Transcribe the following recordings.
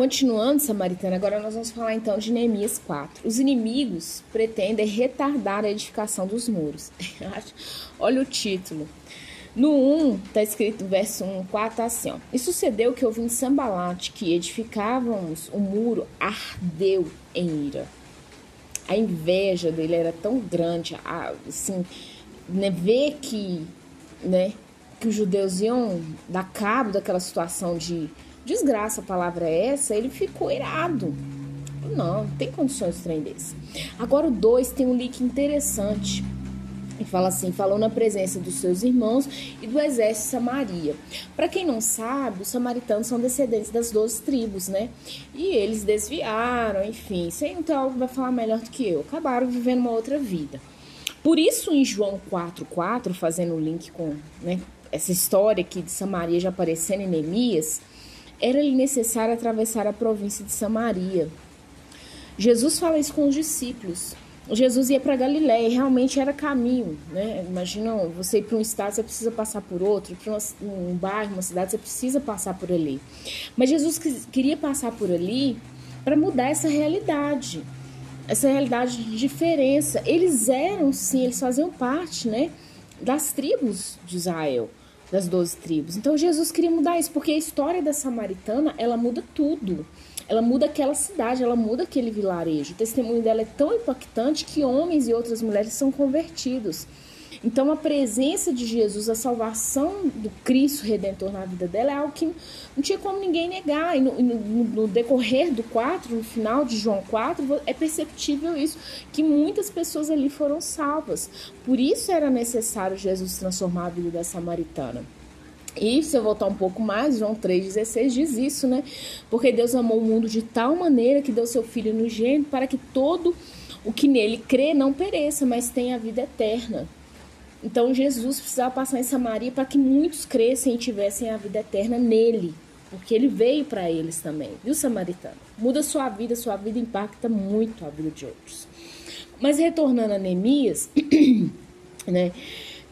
Continuando, Samaritana, agora nós vamos falar então de Neemias 4. Os inimigos pretendem retardar a edificação dos muros. Olha o título. No 1, está escrito, verso 1, 4, tá assim, ó. E sucedeu que em Sambalate, que edificávamos o muro, ardeu em ira. A inveja dele era tão grande, assim, né, ver que, né, que os judeus iam dar cabo daquela situação de desgraça, a palavra é essa, ele ficou irado. Não, não tem condições de trem desse. Agora o 2 tem um link interessante. E fala assim: falou na presença dos seus irmãos e do exército de Samaria. Para quem não sabe, os samaritanos são descendentes das 12 tribos, né? E eles desviaram, enfim, sem então algo vai falar melhor do que eu. Acabaram vivendo uma outra vida. Por isso, em João 4,4, fazendo o link com né, essa história aqui de Samaria já aparecendo em Neemias, era-lhe necessário atravessar a província de Samaria. Jesus fala isso com os discípulos. Jesus ia para Galiléia e realmente era caminho, né? Imagina você ir para um estado, você precisa passar por outro, para um bairro, uma cidade, você precisa passar por ali. Mas Jesus queria passar por ali para mudar essa realidade, essa realidade de diferença. Eles eram, sim, eles faziam parte, né, das tribos de Israel, das doze tribos. Então Jesus queria mudar isso, porque a história da samaritana, ela muda tudo ela muda aquela cidade, ela muda aquele vilarejo. O testemunho dela é tão impactante que homens e outras mulheres são convertidos. Então, a presença de Jesus, a salvação do Cristo Redentor na vida dela é algo que não tinha como ninguém negar. E no, no, no, decorrer do 4, no final de João 4, é perceptível isso, que muitas pessoas ali foram salvas. Por isso era necessário Jesus transformar a vida da samaritana. E se eu voltar um pouco mais, João 3,16 diz isso, né? Porque Deus amou o mundo de tal maneira que deu seu Filho no gênero para que todo o que nele crê não pereça, mas tenha a vida eterna. Então Jesus precisava passar em Samaria para que muitos crescem e tivessem a vida eterna nele, porque ele veio para eles também, viu, samaritano? Muda sua vida, sua vida impacta muito a vida de outros. Mas retornando a Neemias, né?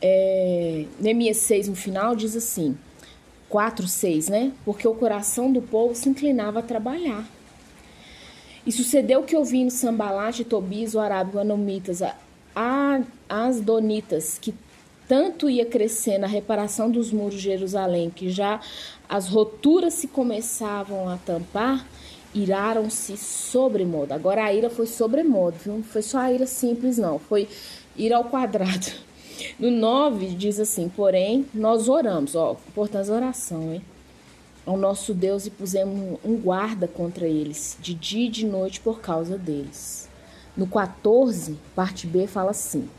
é, Neemias 6 no final diz assim, 4, 6, né? Porque o coração do povo se inclinava a trabalhar. E sucedeu que ouvindo Sambalate, Tobias, o arábigo, anomitas, a, as donitas, que tanto ia crescendo a reparação dos muros de Jerusalém, que já as roturas se começavam a tampar, iraram-se sobremodo. Agora a ira foi sobremodo, viu? Não foi só a ira simples, não. Foi ira ao quadrado. No 9 diz assim: Porém, nós oramos, ó, importância oração, hein? Ao nosso Deus e pusemos um guarda contra eles, de dia e de noite por causa deles. No 14, parte B, fala assim: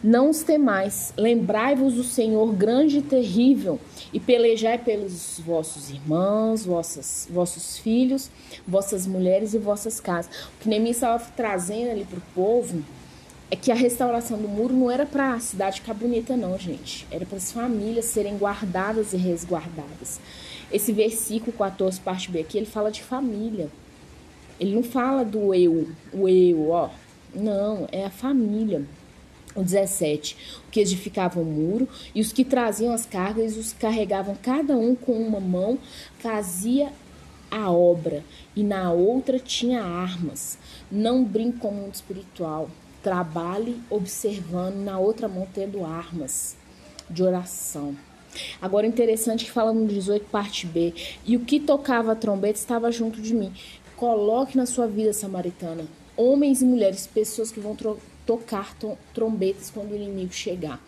Não os temais, lembrai-vos do Senhor grande e terrível, e pelejai pelos vossos irmãos, vossas, vossos filhos, vossas mulheres e vossas casas. O que Neemias estava trazendo ali para o povo é que a restauração do muro não era para a cidade ficar bonita, não, gente. Era para as famílias serem guardadas e resguardadas. Esse versículo 14, parte B aqui, ele fala de família. Ele não fala do eu, o eu, ó. Não, é a família. O 17, o que edificavam o muro, e os que traziam as cargas, os carregavam cada um com uma mão, fazia a obra, e na outra tinha armas. Não brinque com o mundo espiritual trabalhe observando, na outra mão tendo armas de oração. Agora interessante que fala no 18, parte B. E o que tocava a trombeta estava junto de mim. Coloque na sua vida samaritana homens e mulheres, pessoas que vão tocar trombetas quando o inimigo chegar.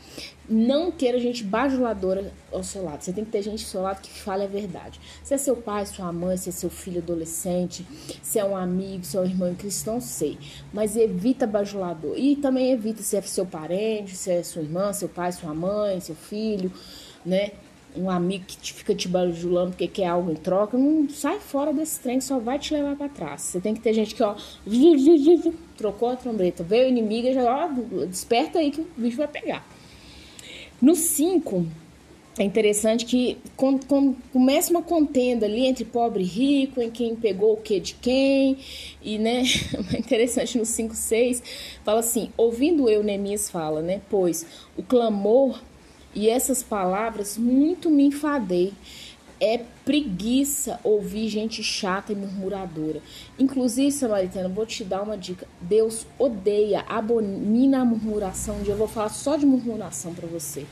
Não queira gente bajuladora ao seu lado. Você tem que ter gente ao seu lado que fale a verdade. Se é seu pai, sua mãe, se é seu filho adolescente, se é um amigo, se é um irmão não sei. Mas evita bajulador. E também evita se é seu parente, se é sua irmã, seu pai, sua mãe, seu filho, né? Um amigo que te, fica te bajulando porque quer algo em troca, não sai fora desse trem só vai te levar para trás. Você tem que ter gente que, ó, trocou a trombeta, veio o inimigo já, ó, desperta aí que o bicho vai pegar. No 5, é interessante que com, com, começa uma contenda ali entre pobre e rico, em quem pegou o que de quem, e né, é interessante no 5, 6, fala assim, ouvindo eu, Neemias fala, né, pois o clamor e essas palavras muito me enfadei. é preguiça ouvir gente chata e murmuradora. Inclusive, Samaritana, vou te dar uma dica. Deus odeia, abomina a murmuração. Um dia eu vou falar só de murmuração para você.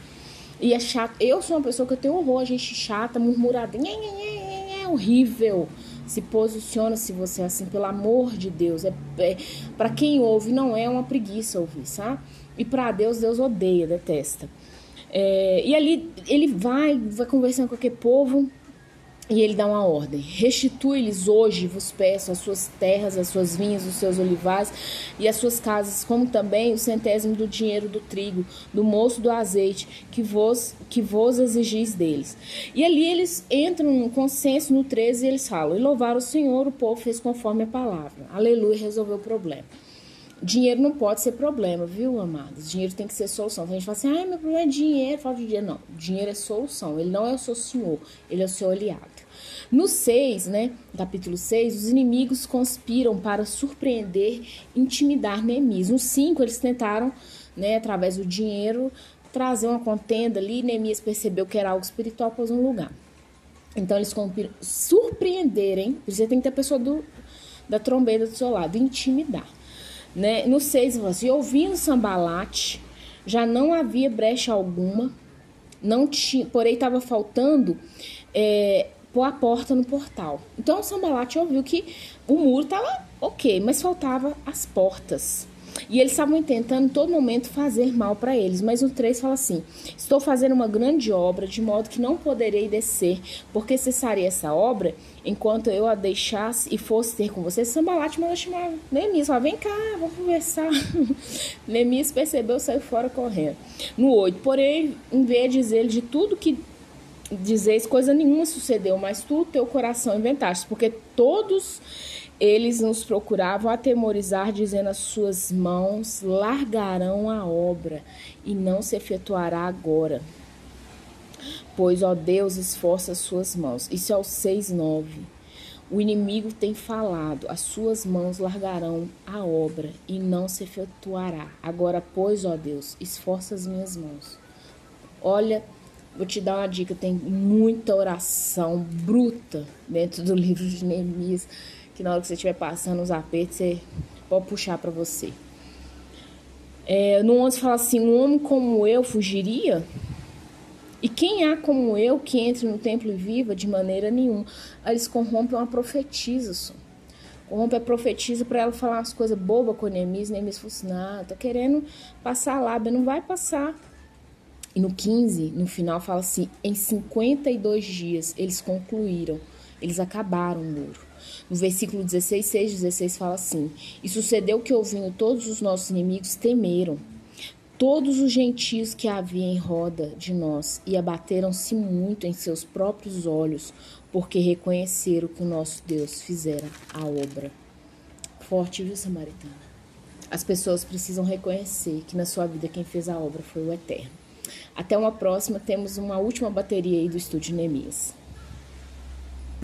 E é chato. Eu sou uma pessoa que eu tenho horror a gente chata, murmurada. É horrível. Se posiciona se você é assim, pelo amor de Deus. É, é para quem ouve, não é uma preguiça ouvir, sabe? E para Deus, Deus odeia, detesta. É, e ali ele vai, vai conversando com aquele povo e ele dá uma ordem: restitui-lhes hoje, vos peço, as suas terras, as suas vinhas, os seus olivares e as suas casas, como também o centésimo do dinheiro do trigo, do moço do azeite, que vos, que vos exigis deles. E ali eles entram no consenso no 13 e eles falam: e louvar o Senhor, o povo fez conforme a palavra. Aleluia, resolveu o problema. Dinheiro não pode ser problema, viu, amados? Dinheiro tem que ser solução. Então a gente fala assim, ah, meu problema é dinheiro, falta de dinheiro. Não, dinheiro é solução. Ele não é o seu senhor, ele é o seu aliado. No 6, né, capítulo 6, os inimigos conspiram para surpreender, intimidar Neemias. No 5, eles tentaram, né, através do dinheiro, trazer uma contenda ali. Neemias percebeu que era algo espiritual, pôs um lugar. Então eles surpreenderem, você tem que ter a pessoa do, da trombeta do seu lado, intimidar. Né? No 6, assim, ouvindo Sambalate, já não havia brecha alguma, não tinha, porém estava faltando é, pôr a porta no portal. Então o Sambalate ouviu que o muro estava ok, mas faltava as portas. E eles estavam tentando em todo momento fazer mal para eles. Mas o 3 fala assim: Estou fazendo uma grande obra, de modo que não poderei descer, porque cessaria essa obra enquanto eu a deixasse e fosse ter com você. Sambalate mandou chamar Neemias, fala, vem cá, vamos conversar. Neemias percebeu, saiu fora correndo. No 8, porém, em vez de dizer de tudo que dizeis, coisa nenhuma sucedeu, mas tu, teu coração inventaste, porque todos eles nos procuravam atemorizar, dizendo: As suas mãos largarão a obra e não se efetuará agora. Pois, ó Deus, esforça as suas mãos. Isso é o 6,9. O inimigo tem falado: As suas mãos largarão a obra e não se efetuará. Agora, pois, ó Deus, esforça as minhas mãos. Olha, vou te dar uma dica: tem muita oração bruta dentro do livro de Neemias que na hora que você estiver passando os apertos, você pode puxar para você. É, no 11 fala assim: Um homem como eu fugiria? E quem há como eu que entre no templo e viva? De maneira nenhuma. Aí eles corrompem uma profetisa só. Corrompe a profetisa para ela falar umas coisas bobas com o Neemias. Neemias falou assim: tô querendo passar a lábia, não vai passar. E no 15, no final, fala assim: Em 52 dias eles concluíram, eles acabaram o muro. No versículo 16, 6, 16 fala assim: E sucedeu que, ouvindo todos os nossos inimigos, temeram. Todos os gentios que havia em roda de nós e abateram-se muito em seus próprios olhos, porque reconheceram que o nosso Deus fizera a obra. Forte, viu, Samaritana? As pessoas precisam reconhecer que na sua vida quem fez a obra foi o Eterno. Até uma próxima, temos uma última bateria aí do Estúdio Neemias.